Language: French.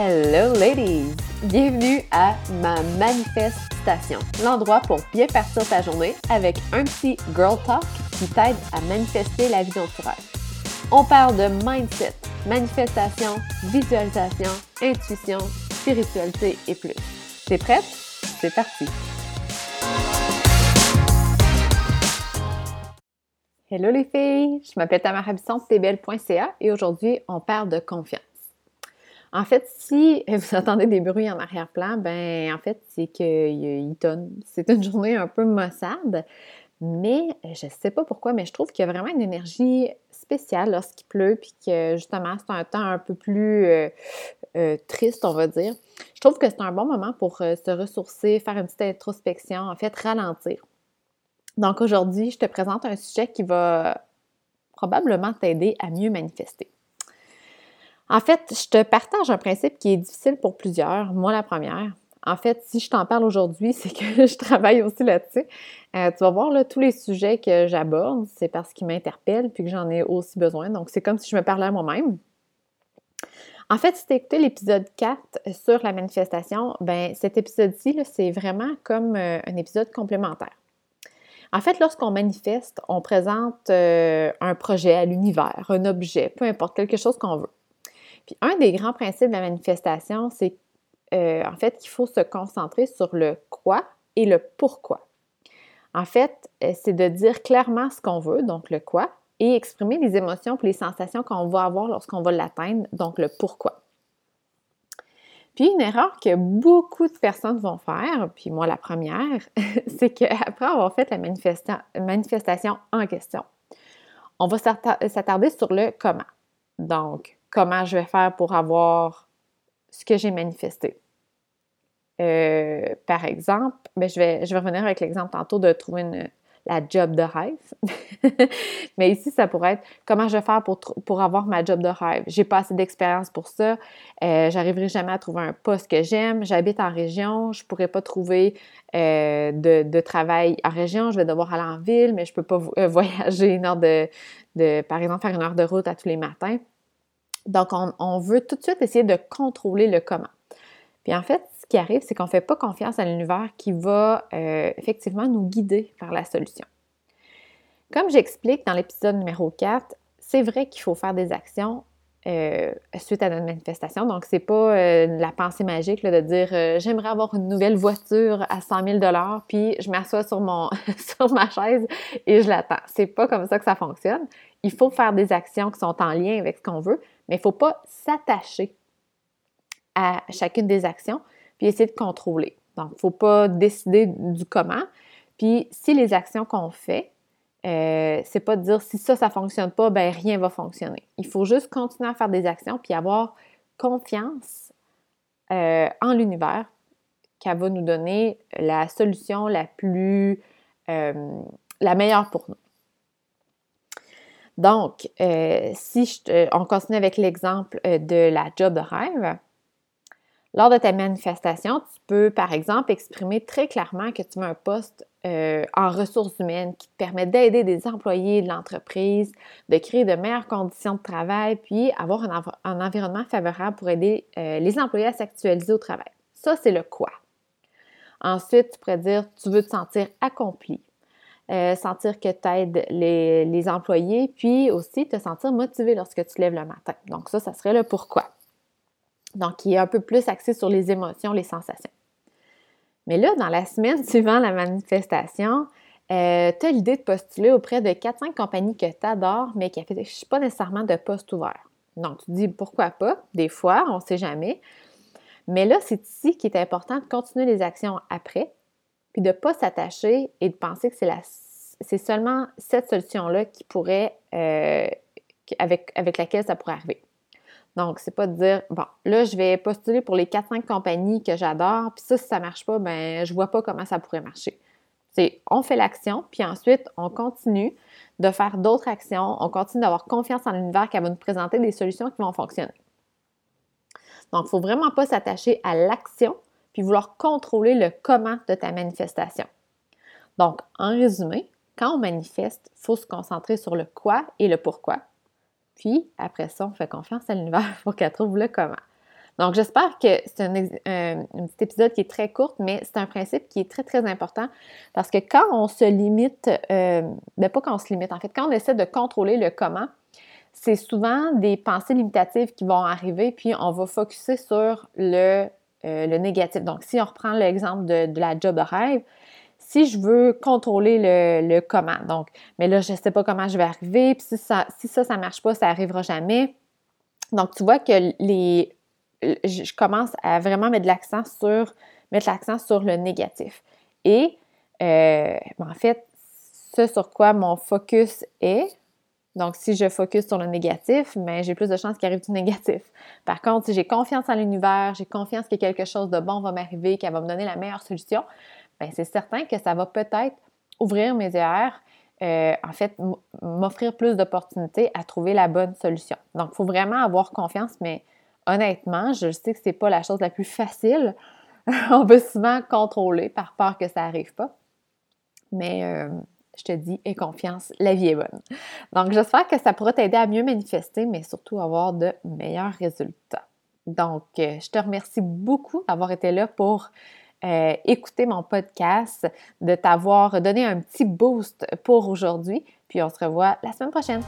Hello ladies! Bienvenue à ma manifestation, l'endroit pour bien partir ta journée avec un petit girl talk qui t'aide à manifester la vie dont tu rêves. On parle de mindset, manifestation, visualisation, intuition, spiritualité et plus. T'es prête? C'est parti! Hello les filles, je m'appelle Tamara Bisson, et aujourd'hui on parle de confiance. En fait, si vous entendez des bruits en arrière-plan, ben en fait, c'est qu'il tonne. C'est une journée un peu maussade, mais je ne sais pas pourquoi, mais je trouve qu'il y a vraiment une énergie spéciale lorsqu'il pleut, puis que justement, c'est un temps un peu plus euh, euh, triste, on va dire. Je trouve que c'est un bon moment pour euh, se ressourcer, faire une petite introspection, en fait, ralentir. Donc aujourd'hui, je te présente un sujet qui va probablement t'aider à mieux manifester. En fait, je te partage un principe qui est difficile pour plusieurs, moi la première. En fait, si je t'en parle aujourd'hui, c'est que je travaille aussi là-dessus. Euh, tu vas voir, tous les sujets que j'aborde, c'est parce qu'ils m'interpellent puis que j'en ai aussi besoin. Donc, c'est comme si je me parlais à moi-même. En fait, si tu écouté l'épisode 4 sur la manifestation, ben cet épisode-ci, c'est vraiment comme euh, un épisode complémentaire. En fait, lorsqu'on manifeste, on présente euh, un projet à l'univers, un objet, peu importe, quelque chose qu'on veut. Puis un des grands principes de la manifestation, c'est euh, en fait qu'il faut se concentrer sur le quoi et le pourquoi. En fait, euh, c'est de dire clairement ce qu'on veut, donc le quoi, et exprimer les émotions et les sensations qu'on va avoir lorsqu'on va l'atteindre, donc le pourquoi. Puis une erreur que beaucoup de personnes vont faire, puis moi la première, c'est qu'après avoir fait la manifestation en question, on va s'attarder sur le comment. Donc, comment je vais faire pour avoir ce que j'ai manifesté. Euh, par exemple, ben, je, vais, je revenir avec l'exemple tantôt de trouver la job de rêve. Mais ici, ça pourrait être comment je vais faire pour, avoir ma job de rêve. J'ai pas assez d'expérience pour ça. Euh, J'arriverai jamais à trouver un poste que j'aime. J'habite en région. Je pourrais pas trouver euh, de, de, travail en région. Je vais devoir aller en ville, mais je peux pas euh, voyager une heure de, de, par exemple, faire une heure de route à tous les matins. Donc, on, veut tout de suite essayer de contrôler le comment. Puis en fait, ce qui arrive, c'est qu'on ne fait pas confiance à l'univers qui va euh, effectivement nous guider vers la solution. Comme j'explique dans l'épisode numéro 4, c'est vrai qu'il faut faire des actions euh, suite à notre manifestation. Donc, ce n'est pas euh, la pensée magique de dire j'aimerais avoir une nouvelle voiture à 100 000 puis je m'assois sur, sur ma chaise et je l'attends. C'est pas comme ça que ça fonctionne. Il faut faire des actions qui sont en lien avec ce qu'on veut, mais il ne faut pas s'attacher à chacune des actions puis essayer de contrôler. Donc, il ne faut pas décider du comment. Puis, si les actions qu'on fait, euh, c'est pas de dire si ça, ça ne fonctionne pas, ben rien va fonctionner. Il faut juste continuer à faire des actions puis avoir confiance euh, en l'univers qu'elle va nous donner la solution la plus, euh, la meilleure pour nous. Donc, euh, si on continue avec l'exemple euh, de la job de rêve, lors de ta manifestation, tu peux, par exemple, exprimer très clairement que tu veux un poste euh, en ressources humaines qui te permet d'aider des employés de l'entreprise, de créer de meilleures conditions de travail, puis avoir un, environnement favorable pour aider les employés à s'actualiser au travail. Ça, c'est le quoi. Ensuite, tu pourrais dire, tu veux te sentir accompli, euh, sentir que tu aides les, employés, puis aussi te sentir motivé lorsque tu lèves le matin. Donc ça, ça serait le pourquoi. Donc, qui est un peu plus axé sur les émotions, les sensations. Mais là, dans la semaine suivant la manifestation, euh, tu as l'idée de postuler auprès de 4-5 compagnies que tu adores, mais qui n'affichent pas nécessairement de poste ouvert. Donc, tu dis pourquoi pas, des fois, on ne sait jamais. Mais là, c'est ici qu'il est important de continuer les actions après, puis de ne pas s'attacher et de penser que c'est la c'est seulement cette solution-là qui pourrait, euh, avec, avec laquelle ça pourrait arriver. Donc, c'est pas de dire, bon, là, je vais postuler pour les 4-5 compagnies que j'adore, puis ça, si ça marche pas, ben, je vois pas comment ça pourrait marcher. C'est, on fait l'action, puis ensuite, on continue de faire d'autres actions, on continue d'avoir confiance en l'univers qui va nous présenter des solutions qui vont fonctionner. Donc, il ne faut vraiment pas s'attacher à l'action, puis vouloir contrôler le comment de ta manifestation. Donc, en résumé, quand on manifeste, il faut se concentrer sur le quoi et le pourquoi. Puis, après ça, on fait confiance à l'univers pour qu'elle trouve le comment. Donc, j'espère que c'est un, petit épisode qui est très court, mais c'est un principe qui est très, très important parce que quand on se limite, euh, ben pas quand on se limite, en fait, quand on essaie de contrôler le comment, c'est souvent des pensées limitatives qui vont arriver, puis on va focuser sur le, euh, le négatif. Donc, si on reprend l'exemple de, la job de rêve, si je veux contrôler le, comment, donc, mais là, je ne sais pas comment je vais arriver, puis si ça, si ça, ça ne marche pas, ça n'arrivera jamais. Donc, tu vois que les, je commence à vraiment mettre l'accent sur, mettre l'accent sur le négatif. Et, euh, en fait, ce sur quoi mon focus est, donc, si je focus sur le négatif, mais ben, j'ai plus de chances qu'il arrive du négatif. Par contre, si j'ai confiance en l'univers, j'ai confiance que quelque chose de bon va m'arriver, qu'elle va me donner la meilleure solution, bien, c'est certain que ça va peut-être ouvrir mes yeux, euh, en fait, m'offrir plus d'opportunités à trouver la bonne solution. Donc, il faut vraiment avoir confiance, mais honnêtement, je sais que ce n'est pas la chose la plus facile. On veut souvent contrôler par peur que ça n'arrive pas. Mais euh, je te dis, aie confiance, la vie est bonne. Donc, j'espère que ça pourra t'aider à mieux manifester, mais surtout avoir de meilleurs résultats. Donc, euh, je te remercie beaucoup d'avoir été là pour euh, écouter mon podcast, de t'avoir donné un petit boost pour aujourd'hui. Puis on se revoit la semaine prochaine.